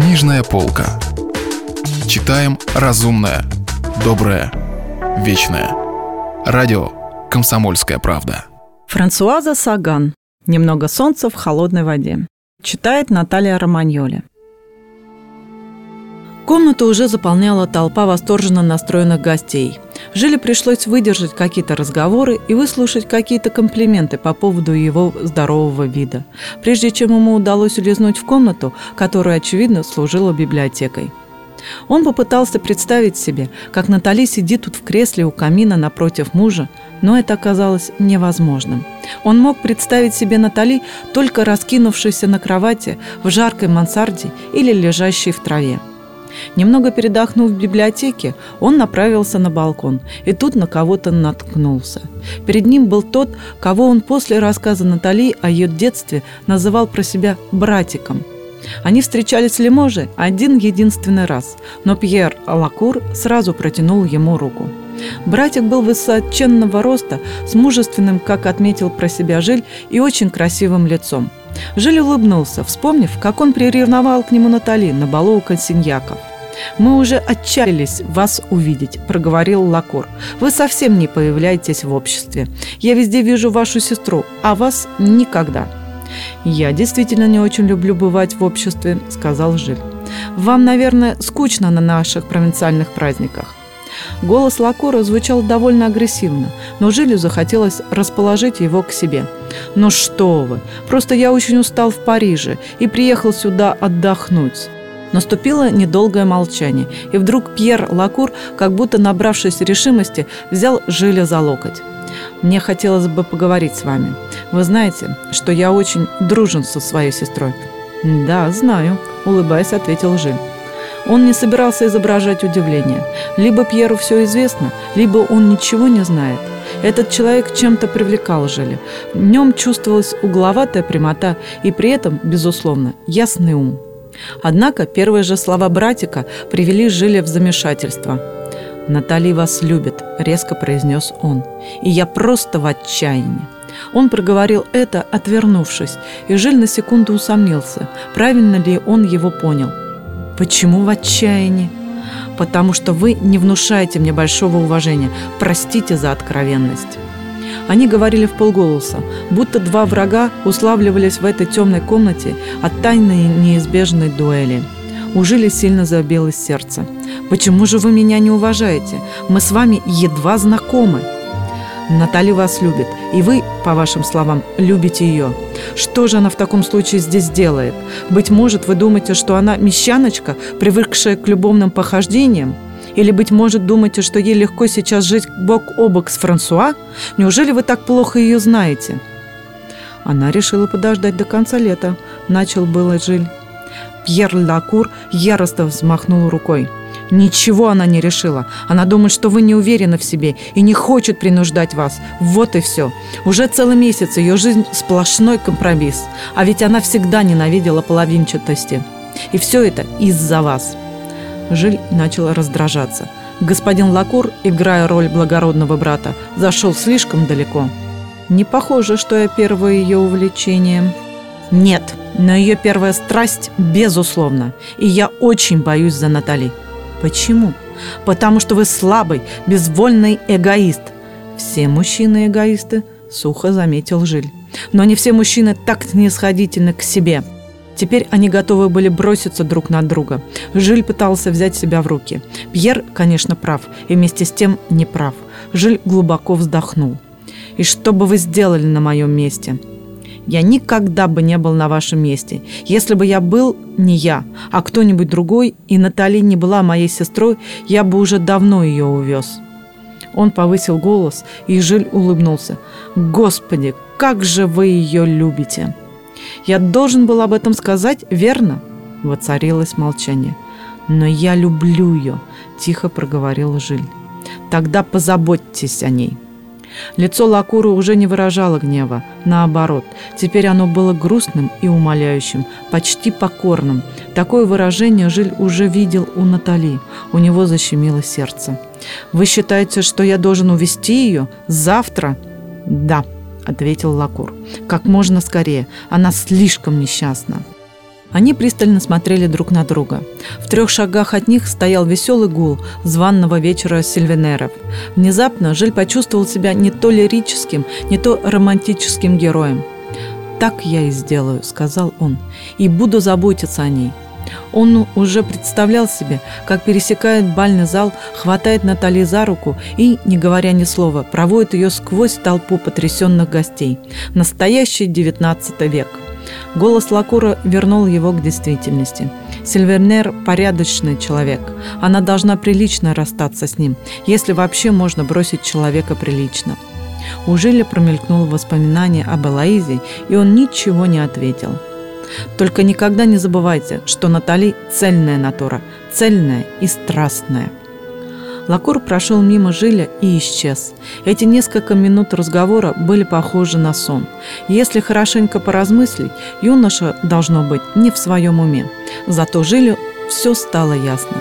Книжная полка. Читаем разумное, доброе, вечное. Радио «Комсомольская правда». Франсуаза Саган. «Немного солнца в холодной воде». Читает Наталья Романьоли. Комнату уже заполняла толпа восторженно настроенных гостей. Жиле пришлось выдержать какие-то разговоры и выслушать какие-то комплименты по поводу его здорового вида, прежде чем ему удалось улизнуть в комнату, которая, очевидно, служила библиотекой. Он попытался представить себе, как Натали сидит тут в кресле у камина напротив мужа, но это оказалось невозможным. Он мог представить себе Натали, только раскинувшейся на кровати в жаркой мансарде или лежащей в траве. Немного передохнув в библиотеке, он направился на балкон и тут на кого-то наткнулся. Перед ним был тот, кого он после рассказа Натали о ее детстве называл про себя «братиком». Они встречались в Лиможе один единственный раз, но Пьер Лакур сразу протянул ему руку. Братик был высоченного роста, с мужественным, как отметил про себя Жиль, и очень красивым лицом – Жиль улыбнулся, вспомнив, как он приревновал к нему Натали на балу у консиньяков. «Мы уже отчаялись вас увидеть», – проговорил Лакур. «Вы совсем не появляетесь в обществе. Я везде вижу вашу сестру, а вас никогда». «Я действительно не очень люблю бывать в обществе», – сказал Жиль. «Вам, наверное, скучно на наших провинциальных праздниках. Голос Лакура звучал довольно агрессивно, но Жилю захотелось расположить его к себе. «Ну что вы, просто я очень устал в Париже и приехал сюда отдохнуть». Наступило недолгое молчание, и вдруг Пьер Лакур, как будто набравшись решимости, взял Жиля за локоть. «Мне хотелось бы поговорить с вами. Вы знаете, что я очень дружен со своей сестрой». «Да, знаю», – улыбаясь, ответил Жиль. Он не собирался изображать удивление. Либо Пьеру все известно, либо он ничего не знает. Этот человек чем-то привлекал Желе. В нем чувствовалась угловатая прямота и при этом, безусловно, ясный ум. Однако первые же слова братика привели Жиля в замешательство. «Натали вас любит», – резко произнес он. «И я просто в отчаянии». Он проговорил это, отвернувшись, и Жиль на секунду усомнился, правильно ли он его понял – Почему в отчаянии? Потому что вы не внушаете мне большого уважения. Простите за откровенность. Они говорили в полголоса, будто два врага уславливались в этой темной комнате от тайной неизбежной дуэли. Ужили сильно забилось сердце. «Почему же вы меня не уважаете? Мы с вами едва знакомы». Натали вас любит, и вы, по вашим словам, любите ее. Что же она в таком случае здесь делает? Быть может, вы думаете, что она мещаночка, привыкшая к любовным похождениям? Или, быть может, думаете, что ей легко сейчас жить бок о бок с Франсуа? Неужели вы так плохо ее знаете?» Она решила подождать до конца лета. Начал было Жиль. Пьер Лакур яростно взмахнул рукой – Ничего она не решила. Она думает, что вы не уверены в себе и не хочет принуждать вас. Вот и все. Уже целый месяц ее жизнь сплошной компромисс. А ведь она всегда ненавидела половинчатости. И все это из-за вас. Жиль начал раздражаться. Господин Лакур, играя роль благородного брата, зашел слишком далеко. Не похоже, что я первое ее увлечение. Нет, но ее первая страсть, безусловно. И я очень боюсь за Натали. Почему? Потому что вы слабый, безвольный эгоист. Все мужчины эгоисты, сухо заметил Жиль. Но не все мужчины так снисходительны к себе. Теперь они готовы были броситься друг на друга. Жиль пытался взять себя в руки. Пьер, конечно, прав, и вместе с тем не прав. Жиль глубоко вздохнул. «И что бы вы сделали на моем месте?» Я никогда бы не был на вашем месте. Если бы я был не я, а кто-нибудь другой, и Натали не была моей сестрой, я бы уже давно ее увез». Он повысил голос, и Жиль улыбнулся. «Господи, как же вы ее любите!» «Я должен был об этом сказать, верно?» Воцарилось молчание. «Но я люблю ее», – тихо проговорил Жиль. «Тогда позаботьтесь о ней». Лицо Лакура уже не выражало гнева, наоборот, теперь оно было грустным и умоляющим, почти покорным. Такое выражение Жиль уже видел у Натали, у него защемило сердце. «Вы считаете, что я должен увести ее? Завтра?» «Да», — ответил Лакур. «Как можно скорее, она слишком несчастна». Они пристально смотрели друг на друга. В трех шагах от них стоял веселый гул званного вечера сильвенеров. Внезапно Жиль почувствовал себя не то лирическим, не то романтическим героем. «Так я и сделаю», — сказал он, — «и буду заботиться о ней». Он уже представлял себе, как пересекает бальный зал, хватает Натали за руку и, не говоря ни слова, проводит ее сквозь толпу потрясенных гостей. Настоящий девятнадцатый век – Голос Лакура вернул его к действительности. Сильвернер – порядочный человек. Она должна прилично расстаться с ним, если вообще можно бросить человека прилично. У Жиля промелькнуло воспоминание об Элоизе, и он ничего не ответил. Только никогда не забывайте, что Натали – цельная натура, цельная и страстная – Лакур прошел мимо Жиля и исчез. Эти несколько минут разговора были похожи на сон. Если хорошенько поразмыслить, юноша, должно быть, не в своем уме. Зато Жилю все стало ясно.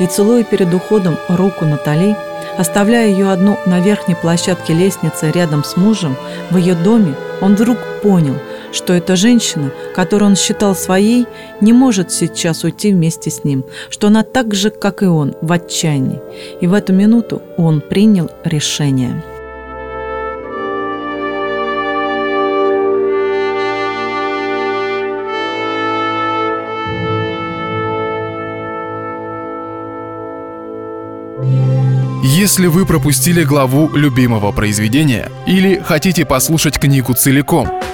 И целуя перед уходом руку Натали, оставляя ее одну на верхней площадке лестницы рядом с мужем, в ее доме, он вдруг понял – что эта женщина, которую он считал своей, не может сейчас уйти вместе с ним, что она так же, как и он, в отчаянии. И в эту минуту он принял решение. Если вы пропустили главу любимого произведения или хотите послушать книгу целиком –